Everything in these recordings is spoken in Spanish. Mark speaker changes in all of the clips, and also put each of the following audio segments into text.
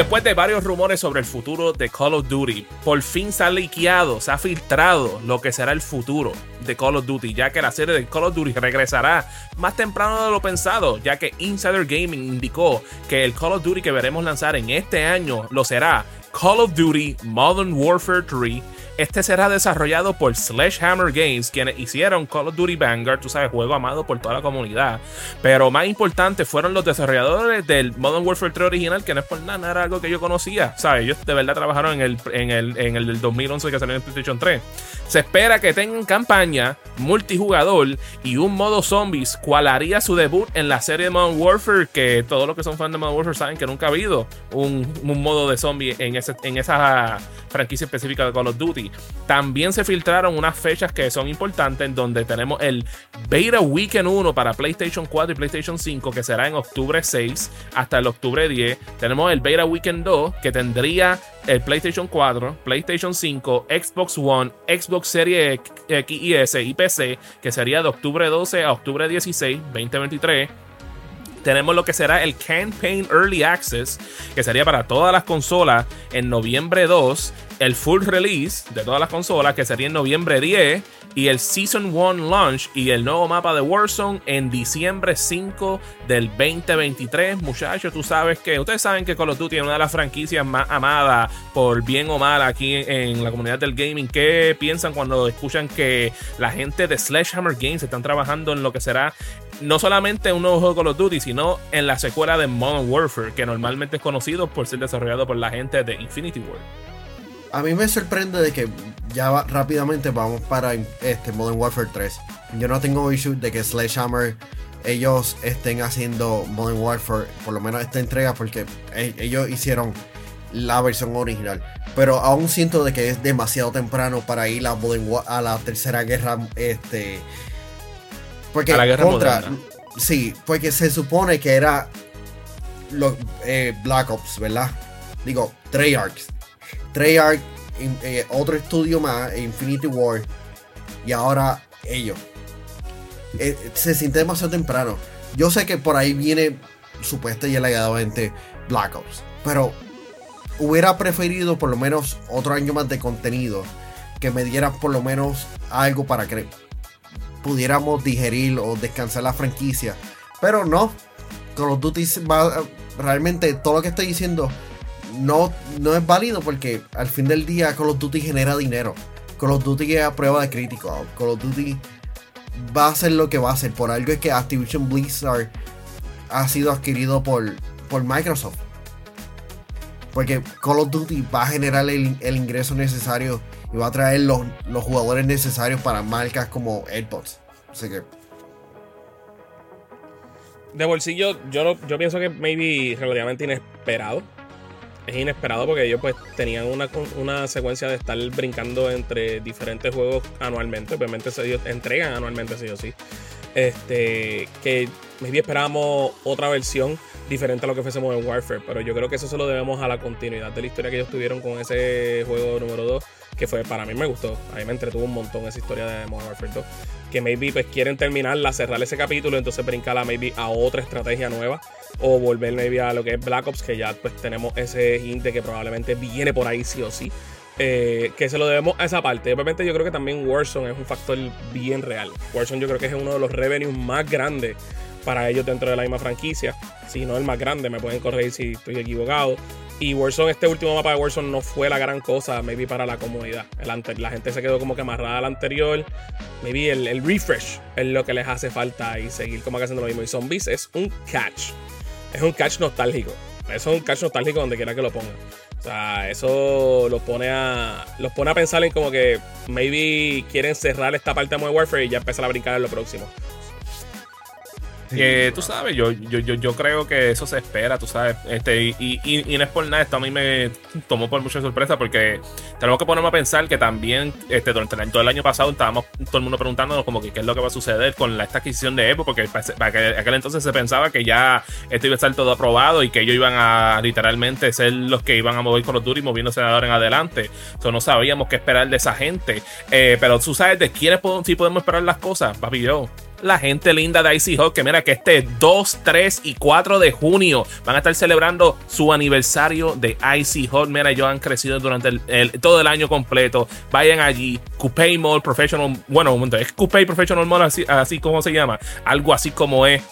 Speaker 1: Después de varios rumores sobre el futuro de Call of Duty, por fin se ha liqueado, se ha filtrado lo que será el futuro de Call of Duty, ya que la serie de Call of Duty regresará más temprano de lo pensado, ya que Insider Gaming indicó que el Call of Duty que veremos lanzar en este año lo será Call of Duty Modern Warfare 3 este será desarrollado por Sledgehammer Games, quienes hicieron Call of Duty Vanguard, tú sabes, juego amado por toda la comunidad. Pero más importante fueron los desarrolladores del Modern Warfare 3 original, que no es por nada, era algo que yo conocía. ¿Sabes? Ellos de verdad trabajaron en el, en el, en el 2011 que salió en PlayStation 3. Se espera que tengan campaña, multijugador y un modo zombies, cual haría su debut en la serie de Modern Warfare, que todos los que son fans de Modern Warfare saben que nunca ha habido un, un modo de zombie en, en esa franquicia específica de Call of Duty. También se filtraron unas fechas que son importantes, en donde tenemos el Beta Weekend 1 para PlayStation 4 y PlayStation 5, que será en octubre 6 hasta el octubre 10. Tenemos el Beta Weekend 2, que tendría el PlayStation 4, PlayStation 5, Xbox One, Xbox Series X y S y PC, que sería de octubre 12 a octubre 16, 2023 tenemos lo que será el Campaign Early Access, que sería para todas las consolas en noviembre 2 el full release de todas las consolas, que sería en noviembre 10, y el Season 1 launch y el nuevo mapa de Warzone en diciembre 5 del 2023. Muchachos, tú sabes que, ustedes saben que Call of Duty es una de las franquicias más amadas por bien o mal aquí en la comunidad del gaming. ¿Qué piensan cuando escuchan que la gente de Sledgehammer Games están trabajando en lo que será no solamente un nuevo juego de Call of Duty, sino en la secuela de Modern Warfare, que normalmente es conocido por ser desarrollado por la gente de Infinity War?
Speaker 2: a mí me sorprende de que ya rápidamente vamos para este Modern Warfare 3. Yo no tengo issue de que Sledgehammer ellos estén haciendo Modern Warfare, por lo menos esta entrega, porque e, ellos hicieron la versión original. Pero aún siento de que es demasiado temprano para ir a, a la tercera guerra. Este, porque
Speaker 1: a la guerra contra,
Speaker 2: Sí, porque se supone que era los eh, Black Ops, ¿verdad? Digo, Treyarch Treyarch, eh, otro estudio más, Infinity War, y ahora ellos. Eh, se siente demasiado temprano. Yo sé que por ahí viene supuesta y alegadamente Black Ops, pero hubiera preferido por lo menos otro año más de contenido que me diera por lo menos algo para que pudiéramos digerir o descansar la franquicia. Pero no, Call of Duty va, realmente todo lo que estoy diciendo no, no es válido porque al fin del día Call of Duty genera dinero. Call of Duty es a prueba de crítico. Call of Duty va a ser lo que va a ser. Por algo es que Activision Blizzard ha sido adquirido por, por Microsoft. Porque Call of Duty va a generar el, ingreso necesario y va a traer los, los jugadores necesarios para marcas como AirPods. Así que.
Speaker 3: De bolsillo, yo, yo pienso que maybe relativamente inesperado es inesperado porque ellos pues tenían una, una secuencia de estar brincando entre diferentes juegos anualmente. Obviamente ellos entregan anualmente, sí o sí. Este, que maybe esperábamos otra versión diferente a lo que fuésemos en Warfare. Pero yo creo que eso se lo debemos a la continuidad de la historia que ellos tuvieron con ese juego número 2. Que fue, para mí me gustó. A mí me entretuvo un montón esa historia de Modern Warfare 2. Que maybe pues quieren terminarla, cerrar ese capítulo, entonces brincarla maybe a otra estrategia nueva. O volver maybe a lo que es Black Ops, que ya pues tenemos ese hint de que probablemente viene por ahí sí o sí. Eh, que se lo debemos a esa parte. Obviamente yo creo que también Warzone es un factor bien real. Warzone yo creo que es uno de los revenues más grandes para ellos dentro de la misma franquicia. Si no el más grande, me pueden corregir si estoy equivocado. Y Warzone, este último mapa de Warzone no fue la gran cosa, maybe para la comunidad. El la gente se quedó como que amarrada al anterior. Maybe el, el, refresh es lo que les hace falta y seguir como que haciendo lo mismo. Y Zombies es un catch. Es un catch nostálgico. Eso es un catch nostálgico donde quiera que lo pongan. O sea, eso los pone a los pone a pensar en como que maybe quieren cerrar esta parte de Modern Warfare y ya empezar a brincar en lo próximo.
Speaker 1: Que tú sabes, yo, yo, yo, yo, creo que eso se espera, tú sabes. Este, y, y, no es por nada, esto a mí me tomó por mucha sorpresa porque tenemos que ponernos a pensar que también este, durante todo el año pasado estábamos todo el mundo preguntándonos como que qué es lo que va a suceder con la, esta adquisición de Epo, porque para aquel entonces se pensaba que ya esto iba a estar todo aprobado y que ellos iban a literalmente ser los que iban a mover con los duros y moviéndose de ahora en adelante. Entonces no sabíamos qué esperar de esa gente. Eh, pero tú sabes de quiénes sí podemos esperar las cosas, papi yo la gente linda de Icy Hot, que mira que este 2, 3 y 4 de junio van a estar celebrando su aniversario de Icy Hot. Mira, ellos han crecido durante el, todo el año completo. Vayan allí, Coupé Mall Professional, bueno, es Coupé Professional Mall, así, así como se llama, algo así como es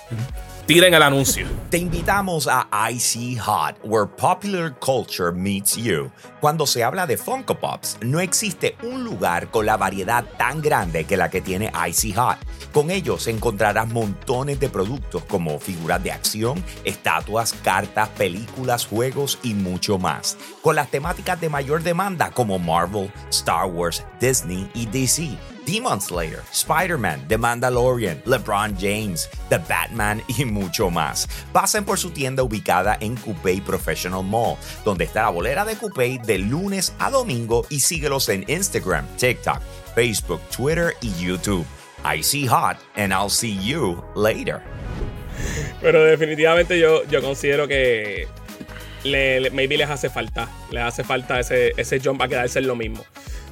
Speaker 1: tiren el anuncio.
Speaker 4: Te invitamos a Icy Hot, where popular culture meets you. Cuando se habla de Funko Pops, no existe un lugar con la variedad tan grande que la que tiene Icy Hot. Con ellos encontrarás montones de productos como figuras de acción, estatuas, cartas, películas, juegos y mucho más. Con las temáticas de mayor demanda como Marvel, Star Wars, Disney y DC Demon Slayer, Spider-Man, The Mandalorian, LeBron James, The Batman y mucho más. Pasen por su tienda ubicada en Coupé Professional Mall, donde está la bolera de Coupé de lunes a domingo y síguelos en Instagram, TikTok, Facebook, Twitter y YouTube. I see hot and I'll see you later.
Speaker 3: Pero definitivamente yo, yo considero que le, maybe les hace falta. Les hace falta ese, ese jump a quedarse en lo mismo.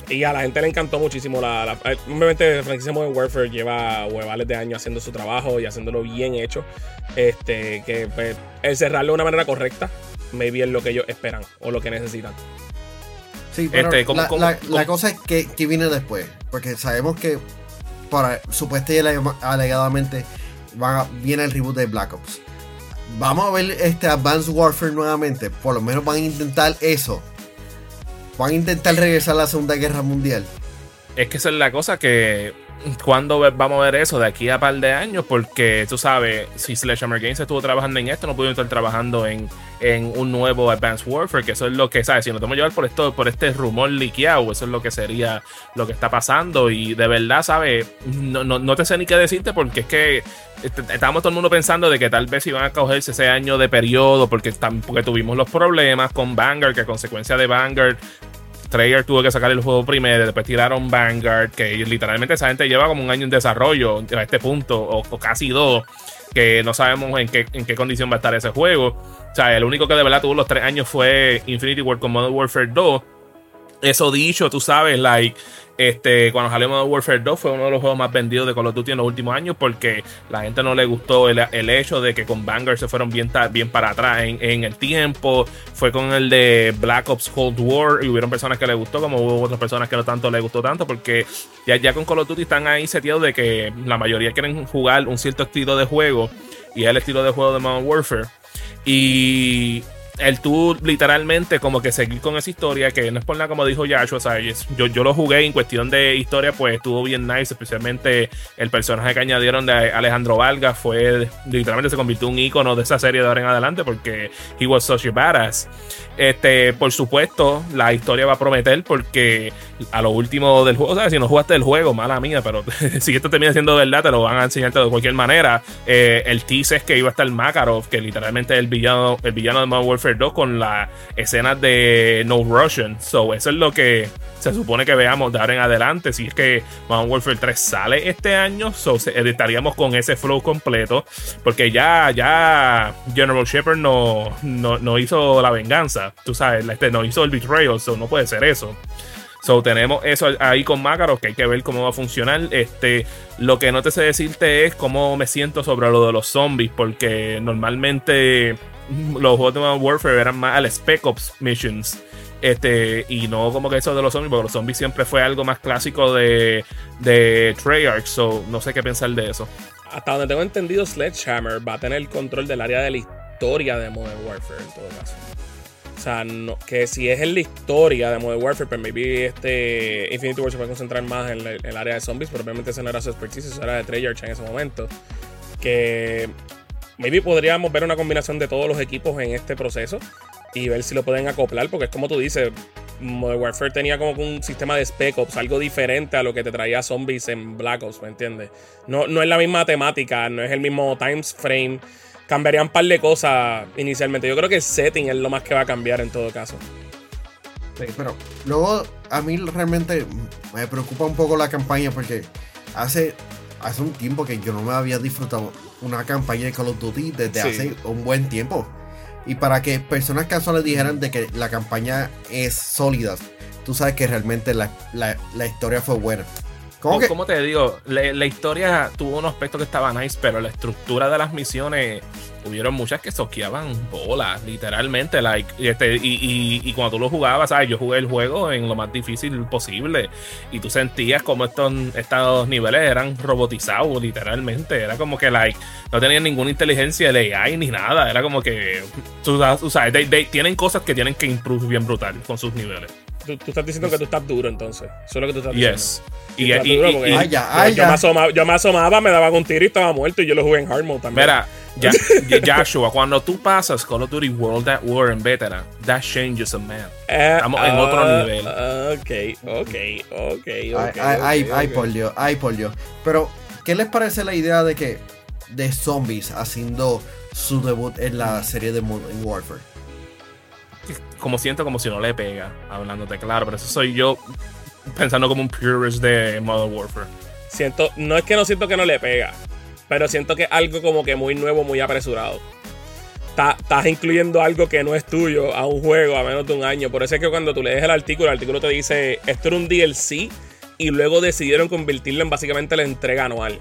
Speaker 3: Y a la gente le encantó muchísimo la. la eh, obviamente, franquicia Modern Warfare lleva huevales de años haciendo su trabajo y haciéndolo bien hecho. Este, que pues, el cerrarlo de una manera correcta, maybe es lo que ellos esperan o lo que necesitan.
Speaker 2: Sí, pero este, la, cosa es que, que, viene después. Porque sabemos que para supuestamente y alegadamente viene el reboot de Black Ops. Vamos a ver este Advanced Warfare nuevamente. Por lo menos van a intentar eso van a intentar regresar a la Segunda Guerra Mundial.
Speaker 1: Es que esa es la cosa que cuando vamos a ver eso de aquí a par de años, porque tú sabes, si Sledgehammer Games estuvo trabajando en esto, no pudieron estar trabajando en, un nuevo Advanced Warfare, que eso es lo que, ¿sabes? Si nos tenemos que llevar por esto, por este rumor liqueado, eso es lo que sería lo que está pasando. Y de verdad, ¿sabes? No, no, te sé ni qué decirte, porque es que estábamos todo el mundo pensando de que tal vez iban a cogerse ese año de periodo, porque, porque tuvimos los problemas con Vanguard, que a consecuencia de Vanguard Treyarch tuvo que sacar el juego primero, después tiraron Vanguard, que literalmente esa gente lleva como un año en desarrollo a este punto, o, casi dos, que no sabemos en qué, en qué condición va a estar ese juego. O sea, el único que de verdad tuvo los tres años fue Infinity War con Modern Warfare 2. Eso dicho, tú sabes, like, este, cuando salió Modern Warfare 2 fue uno de los juegos más vendidos de Call of Duty en los últimos años porque la gente no le gustó el, hecho de que con Vanguard se fueron bien, bien para atrás en, el tiempo. Fue con el de Black Ops Cold War y hubieron personas que le gustó como hubo otras personas que no tanto le gustó tanto porque ya, ya con Call of Duty están ahí seteados de que la mayoría quieren jugar un cierto estilo de juego y es el estilo de juego de Modern Warfare. Y el tú literalmente como que seguir con esa historia, que no es por nada como dijo Yashu, o sea, yo, yo lo jugué en cuestión de historia, pues estuvo bien nice, especialmente el personaje que añadieron de Alejandro Valga fue, literalmente se convirtió en un icono de esa serie de ahora en adelante porque he was such a badass. Este, por supuesto, la historia va a prometer porque a lo último del juego, o sea, si no jugaste el juego, mala mía, pero si esto termina siendo verdad, te lo van a enseñarte de cualquier manera. Eh, el teaser es que iba a estar Makarov, que literalmente es el villano, el villano de Modern Warfare 2 con la escena de No Russian. So, eso es lo que se supone que veamos de ahora en adelante. Si es que Modern Warfare 3 sale este año, so, estaríamos con ese flow completo. Porque ya, ya General Shepard no, no, hizo la venganza. Tú sabes, este, no hizo el betrayal, so no puede ser eso. So, tenemos eso ahí con Makarov, que hay que ver cómo va a funcionar. Este, lo que no te sé decirte es cómo me siento sobre lo de los zombies, porque normalmente los juegos de Modern Warfare eran más al Spec Ops Missions. Este, y no como que eso de los zombies, porque los zombies siempre fue algo más clásico de, de Treyarch, so no sé qué pensar de eso.
Speaker 3: Hasta donde tengo entendido, Sledgehammer va a tener el control del área de la historia de Modern Warfare en todo caso. O sea, que si es en la historia de Modern Warfare, pues maybe este Infinity War se puede concentrar más en, el área de zombies, pero obviamente ese no era su expertise, eso era de Treyarch en ese momento. Que maybe podríamos ver una combinación de todos los equipos en este proceso y ver si lo pueden acoplar, porque es como tú dices, Modern Warfare tenía como un sistema de Spec Ops, algo diferente a lo que te traía zombies en Black Ops, ¿me entiendes? No, no es la misma temática, no es el mismo time frame. Cambiarían un par de cosas inicialmente. Yo creo que el setting es lo más que va a cambiar en todo caso.
Speaker 2: Sí, pero luego a mí realmente me preocupa un poco la campaña porque hace, hace un tiempo que yo no me había disfrutado una campaña de Call of Duty desde hace un buen tiempo. Y para que personas casuales dijeran de que la campaña es sólida, tú sabes que realmente la, historia fue buena. ¿Cómo que?
Speaker 1: ¿Cómo te digo? La, la historia tuvo un aspecto que estaba nice, pero la estructura de las misiones hubieron muchas que soqueaban bolas, literalmente. Like, y, este, y, y, y cuando tú lo jugabas, ¿sabes? yo jugué el juego en lo más difícil posible. Y tú sentías como estos, estos niveles eran robotizados, literalmente. Era como que like, no tenían ninguna inteligencia de AI ni nada. Era como que tú, tú sabes, they- they- tienen cosas que tienen que improve bien brutal con sus niveles.
Speaker 3: Tú, tú estás diciendo que tú estás duro entonces. Eso es lo que tú estás diciendo.
Speaker 1: Yes.
Speaker 3: Sí,
Speaker 1: Y,
Speaker 3: está
Speaker 1: y-
Speaker 3: duro
Speaker 1: y-
Speaker 3: porque-
Speaker 1: y-
Speaker 2: Ay, ya,
Speaker 3: Yo,
Speaker 2: ay,
Speaker 3: yo me asomaba, yo me asomaba, me daban un tiro y estaba muerto y yo lo jugué en hard mode también.
Speaker 1: Mira, ya, Joshua, cuando tú pasas Call of Duty World at War en Veteran, that changes a man.
Speaker 3: Eh,
Speaker 1: estamos en otro
Speaker 3: ah,
Speaker 1: nivel.
Speaker 3: Ok, ok, ok, ok.
Speaker 2: ay, ay, por Dios, ay, por Dios. Pero, ¿qué les parece la idea de que de zombies haciendo su debut en la serie de Modern Warfare?
Speaker 1: Como siento como si no le pega, hablándote claro, pero eso soy yo pensando como un purist de Modern Warfare.
Speaker 3: Siento, no es que no siento que no le pega, pero siento que es algo como que muy nuevo, muy apresurado. Ta- Estás incluyendo algo que no es tuyo a un juego a menos de un año. Por eso es que cuando tú lees el artículo, el artículo te dice, esto era un DLC y luego decidieron convertirlo en básicamente la entrega anual.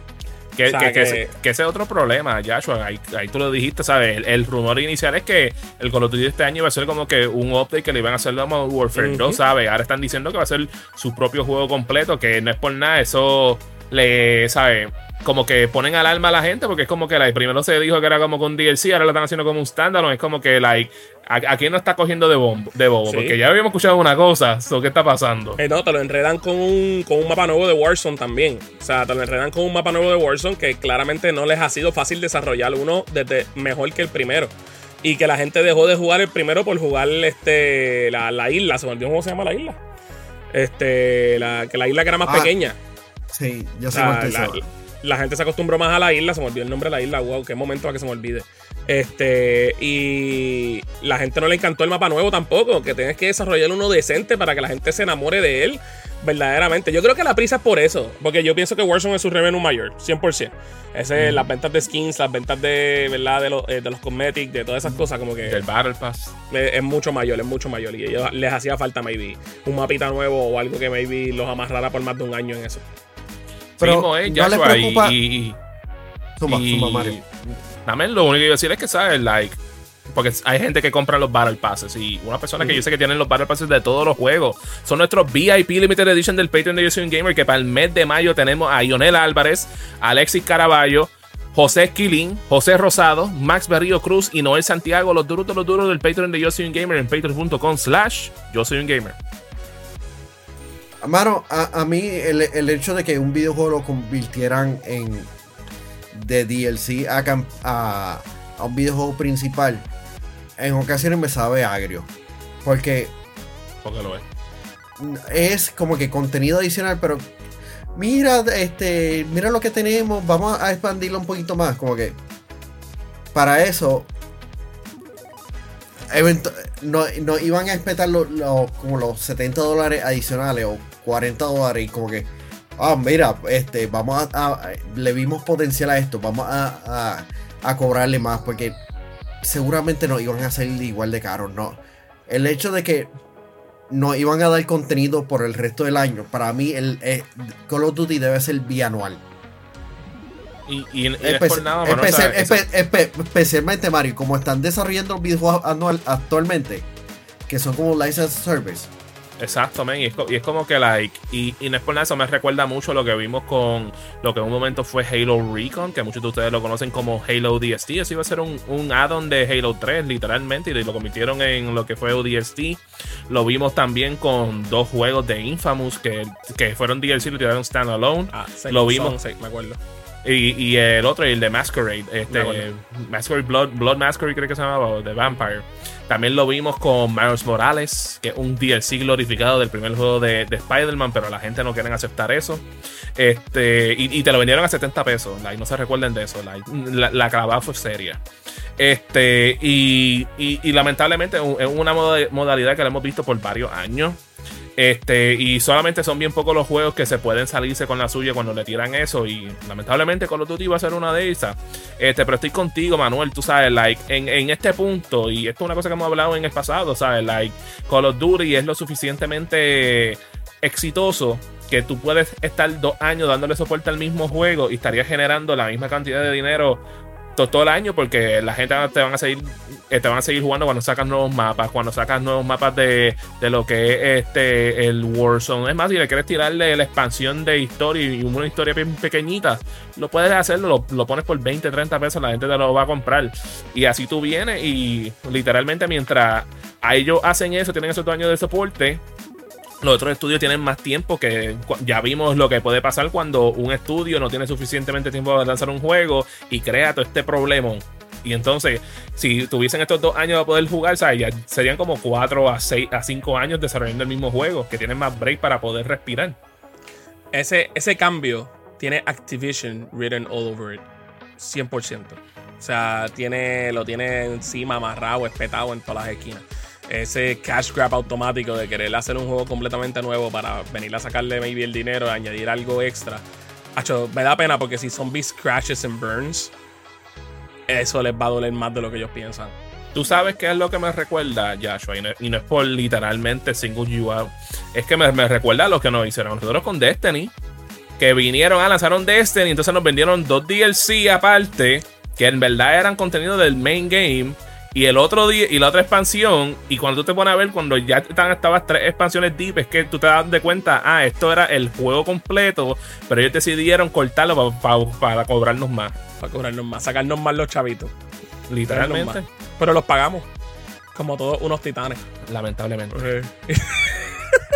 Speaker 1: Que,
Speaker 3: O sea,
Speaker 1: que- que ese, que ese es otro problema, Joshua. Ahí, ahí tú lo dijiste, ¿sabes? El, el rumor inicial es que el Call of Duty de este año iba a ser como que un update que le iban a hacer a Modern Warfare. 2, ¿sabes? Ahora están diciendo que va a ser su propio juego completo, que no es por nada, eso le, ¿sabes? Como que ponen alarma a la gente, porque es como que like, primero se dijo que era como con DLC, ahora lo están haciendo como un standalone. Es como que, like, ¿a, a quién no está cogiendo de, bombo, de bobo?
Speaker 3: Sí.
Speaker 1: Porque ya habíamos escuchado una cosa, so, ¿qué está pasando?
Speaker 3: Eh, no, te lo enredan con un, con un mapa nuevo de Warzone también. O sea, te lo enredan con un mapa nuevo de Warzone que claramente no les ha sido fácil desarrollar uno desde mejor que el primero. Y que la gente dejó de jugar el primero por jugar este la, la isla. Se me olvidó cómo se llama la isla. Este, la, que la isla que era más
Speaker 2: Ah,
Speaker 3: pequeña.
Speaker 2: Sí,
Speaker 3: O
Speaker 2: sé
Speaker 3: la. La gente se acostumbró más a la isla, se me olvidó el nombre de la isla, wow, qué momento para que se me olvide. Este, y la gente no le encantó el mapa nuevo tampoco, que tienes que desarrollar uno decente para que la gente se enamore de él verdaderamente. Yo creo que la prisa es por eso, porque yo pienso que Warzone es su revenue mayor, 100%. Ese, Las ventas de skins, las ventas de, ¿verdad? De, los, eh, de los cosmetics, de todas esas cosas, como que
Speaker 1: Del Battle Pass.
Speaker 3: es es mucho mayor, es mucho mayor. Y ellos les hacía falta, maybe, un mapita nuevo o algo que maybe los amarrara por más de un año en eso.
Speaker 2: Pero,
Speaker 1: Mismo, eh,
Speaker 2: ¿no le
Speaker 1: Joshua, y-
Speaker 2: preocupa?
Speaker 1: y- y
Speaker 2: Zumba,
Speaker 1: y-
Speaker 2: zumba, Mario.
Speaker 1: También lo único que yo decir es que, ¿sabes? Like, porque hay gente que compra los Battle Passes y una persona que yo sé que tienen los Battle Passes de todos los juegos son nuestros VIP Limited Edition del Patreon de Yo Soy un Gamer. Que para el mes de mayo tenemos a Ionel Álvarez, Alexis Caraballo, José Esquilín, José Rosado, Max Berrío Cruz y Noel Santiago, los duros de los duros del Patreon de Yo Soy un Gamer en patreon.com slash Yo Soy un Gamer.
Speaker 2: Mano, a, a mí el, el hecho de que un videojuego lo convirtieran en de DLC a, a, a un videojuego principal, en ocasiones me sabe agrio. Porque
Speaker 1: Porque lo es.
Speaker 2: es como que contenido adicional, pero mira, este, mira lo que tenemos, vamos a expandirlo un poquito más, como que para eso no, no iban a respetar los, los- como los 70 dólares adicionales o 40 dólares y como que ah mira este vamos a, a- le vimos potencial a esto vamos a, a- a cobrarle más porque seguramente no iban a salir igual de caros no el hecho de que no iban a dar contenido por el resto del año para mí el eh, Call of Duty debe ser bianual
Speaker 1: Y, y, y no es
Speaker 2: Espe-
Speaker 1: por nada, mano,
Speaker 2: especial-
Speaker 1: o sea,
Speaker 2: espe- espe- especialmente Mario, como están desarrollando los videojuegos anual actualmente, que son como license service.
Speaker 1: Exacto, y es, co- y es como que, like, y, y no es por nada, eso me recuerda mucho lo que vimos con lo que en un momento fue Halo Recon, que muchos de ustedes lo conocen como Halo DST. Eso iba a ser un, un add-on de Halo 3, literalmente, y lo convirtieron en lo que fue ODST. Lo vimos también con dos juegos de Infamous que, que fueron DLC y lo tiraron standalone.
Speaker 3: Ah, sí,
Speaker 1: Lo vimos.
Speaker 3: son, sí, me acuerdo.
Speaker 1: Y, y el otro, el de Masquerade, este,
Speaker 3: acuerdo.
Speaker 1: Masquerade Blood, Blood Masquerade creo que se llamaba, o The Vampire. También lo vimos con Miles Morales, que es un DLC glorificado del primer juego de, de Spider-Man, pero la gente no quiere aceptar eso. Este, y, y te lo vendieron a 70 pesos, like, no se recuerden de eso, like, la, la clavada fue seria. Este, y, y- y lamentablemente es una moda- modalidad que la hemos visto por varios años. Este, y solamente son bien pocos los juegos que se pueden salirse con la suya cuando le tiran eso. Y lamentablemente Call of Duty va a ser una de esas. Este, pero estoy contigo, Manuel. Tú sabes, like, en, en este punto, y esto es una cosa que hemos hablado en el pasado, ¿sabes? Like, Call of Duty es lo suficientemente exitoso que tú puedes estar dos años dándole soporte al mismo juego y estarías generando la misma cantidad de dinero todo, el año porque la gente te van a seguir eh, te van a seguir jugando cuando sacas nuevos mapas cuando sacas nuevos mapas de, lo que es este el Warzone. Es más si le quieres tirarle la expansión de historia y una historia bien pequeñita lo puedes hacerlo lo, pones por 20 30 pesos la gente te lo va a comprar. Y así tú vienes y literalmente mientras ellos hacen eso tienen esos dos años de soporte los otros estudios tienen más tiempo que ya vimos lo que puede pasar cuando un estudio no tiene suficientemente tiempo para lanzar un juego y crea todo este problema. Y entonces, si tuviesen estos dos años para poder jugar, ya serían como cuatro a seis a cinco años desarrollando el mismo juego, que tienen más break para poder respirar.
Speaker 3: Ese, ese cambio tiene Activision written all over it. 100%. O sea, tiene, lo tiene encima amarrado, espetado en todas las esquinas ese cash grab automático de querer hacer un juego completamente nuevo para venir a sacarle maybe el dinero, añadir algo extra. Hacho, me da pena porque si zombies crashes and burns, eso les va a doler más de lo que ellos piensan.
Speaker 1: Tú sabes qué es lo que me recuerda, Joshua, y no, es por literalmente single out. Es que me, recuerda a lo que nos hicieron nosotros con Destiny. Que vinieron a lanzar un Destiny, entonces nos vendieron dos DLC aparte, que en verdad eran contenido del main game y el otro día, y la otra expansión, y cuando tú te pones a ver, cuando ya están estabas tres expansiones deep, es que tú te das de cuenta, ah, esto era el juego completo, pero ellos decidieron cortarlo para cobrarnos más.
Speaker 3: Para cobrarnos más, sacarnos más los chavitos.
Speaker 1: Literalmente.
Speaker 3: Pero los pagamos. Como todos unos titanes.
Speaker 1: Lamentablemente.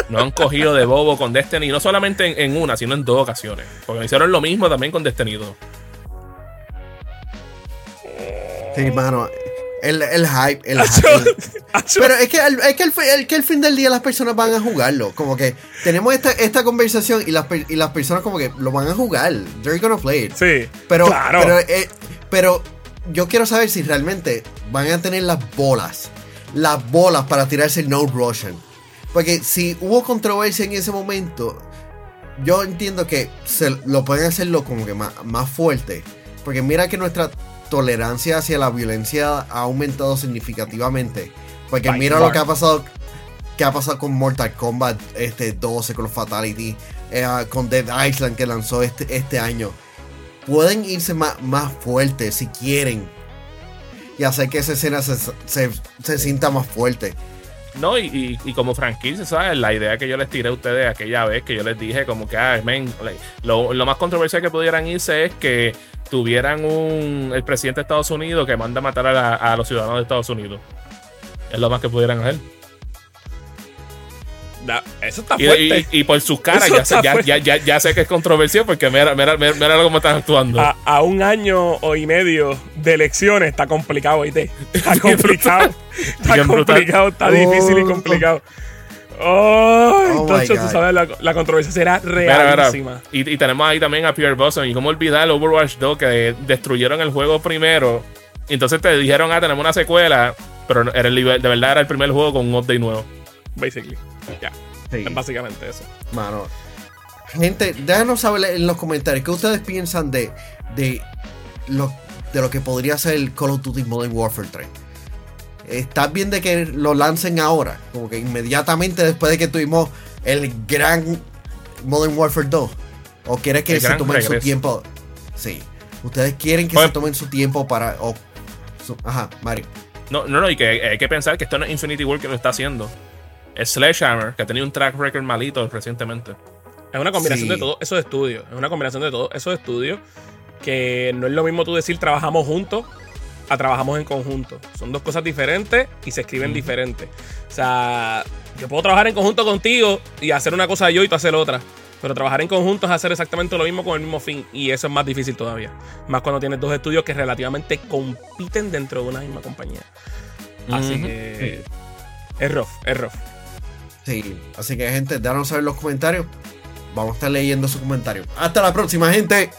Speaker 1: no han cogido de bobo con Destiny, no solamente en, una, sino en dos ocasiones. Porque hicieron lo mismo también con Destiny 2.
Speaker 2: Sí, mano. El, el hype, el hype. Pero es que, es que, el, que el fin del día las personas van a jugarlo. Como que tenemos esta, esta conversación y las, y las personas como que lo van a jugar. They're gonna play it.
Speaker 3: Sí.
Speaker 2: Pero, pero, eh, pero yo quiero saber si realmente van a tener las bolas. Las bolas para tirarse el No Russian. Porque si hubo controversia en ese momento, yo entiendo que se, lo pueden hacerlo como que más, más fuerte. Porque mira que nuestra tolerancia hacia la violencia ha aumentado significativamente. Porque mira lo que ha pasado que ha pasado con Mortal Kombat este 12, con los Fatality, eh, con Dead Island que lanzó este, este año. Pueden irse más, más fuerte si quieren. Y hacer que esa escena se, se, sienta más fuerte.
Speaker 1: No, y, como franquicia, ¿sabes? La idea que yo les tiré a ustedes aquella vez, que yo les dije como que, ah, lo, lo, más controversial que pudieran irse es que tuvieran un el presidente de Estados Unidos que manda a matar a, los ciudadanos de Estados Unidos. Es lo más que pudieran hacer.
Speaker 3: eso está fuerte.
Speaker 1: Y, por sus caras ya sé, que es controversial porque mira, mira, mira, cómo están actuando.
Speaker 3: A, un año o y medio de elecciones está complicado, ¿viste? Está complicado. está complicado, está difícil y complicado. Oh, entonces tú sabes, la, controversia será realísima.
Speaker 1: Y, tenemos ahí también a Pierre Boston. Y cómo olvidar el Overwatch 2 que destruyeron el juego primero. Entonces te dijeron, ah, tenemos una secuela. Pero era el, de verdad era el primer juego con un update nuevo.
Speaker 3: Basically. Ya. básicamente eso.
Speaker 2: Mano. Gente, déjanos saber en los comentarios qué ustedes piensan de, de, lo, de lo que podría ser el Call of Duty Modern Warfare 3 ¿Estás bien de que lo lancen ahora? Como que inmediatamente después de que tuvimos el gran Modern Warfare 2. ¿O quieres que se tomen su tiempo? Sí. ¿Ustedes quieren que se tomen su tiempo para... Ajá, Mario.
Speaker 1: No, no, no, y que hay que pensar que esto no es Infinity War que lo está haciendo. Es Sledgehammer, que ha tenido un track record malito recientemente.
Speaker 3: Es una combinación de todos esos estudios. Es una combinación de todos esos estudios que no es lo mismo tú decir trabajamos juntos a trabajamos en conjunto. Son dos cosas diferentes y se escriben diferentes. O sea, yo puedo trabajar en conjunto contigo y hacer una cosa yo y tú hacer otra. Pero trabajar en conjunto es hacer exactamente lo mismo con el mismo fin. Y eso es más difícil todavía. Más cuando tienes dos estudios que relativamente compiten dentro de una misma compañía. Así que. Es rough, es rough.
Speaker 2: Sí, así que gente, déjanos saber en los comentarios. Vamos a estar leyendo su comentario. Hasta la próxima, gente.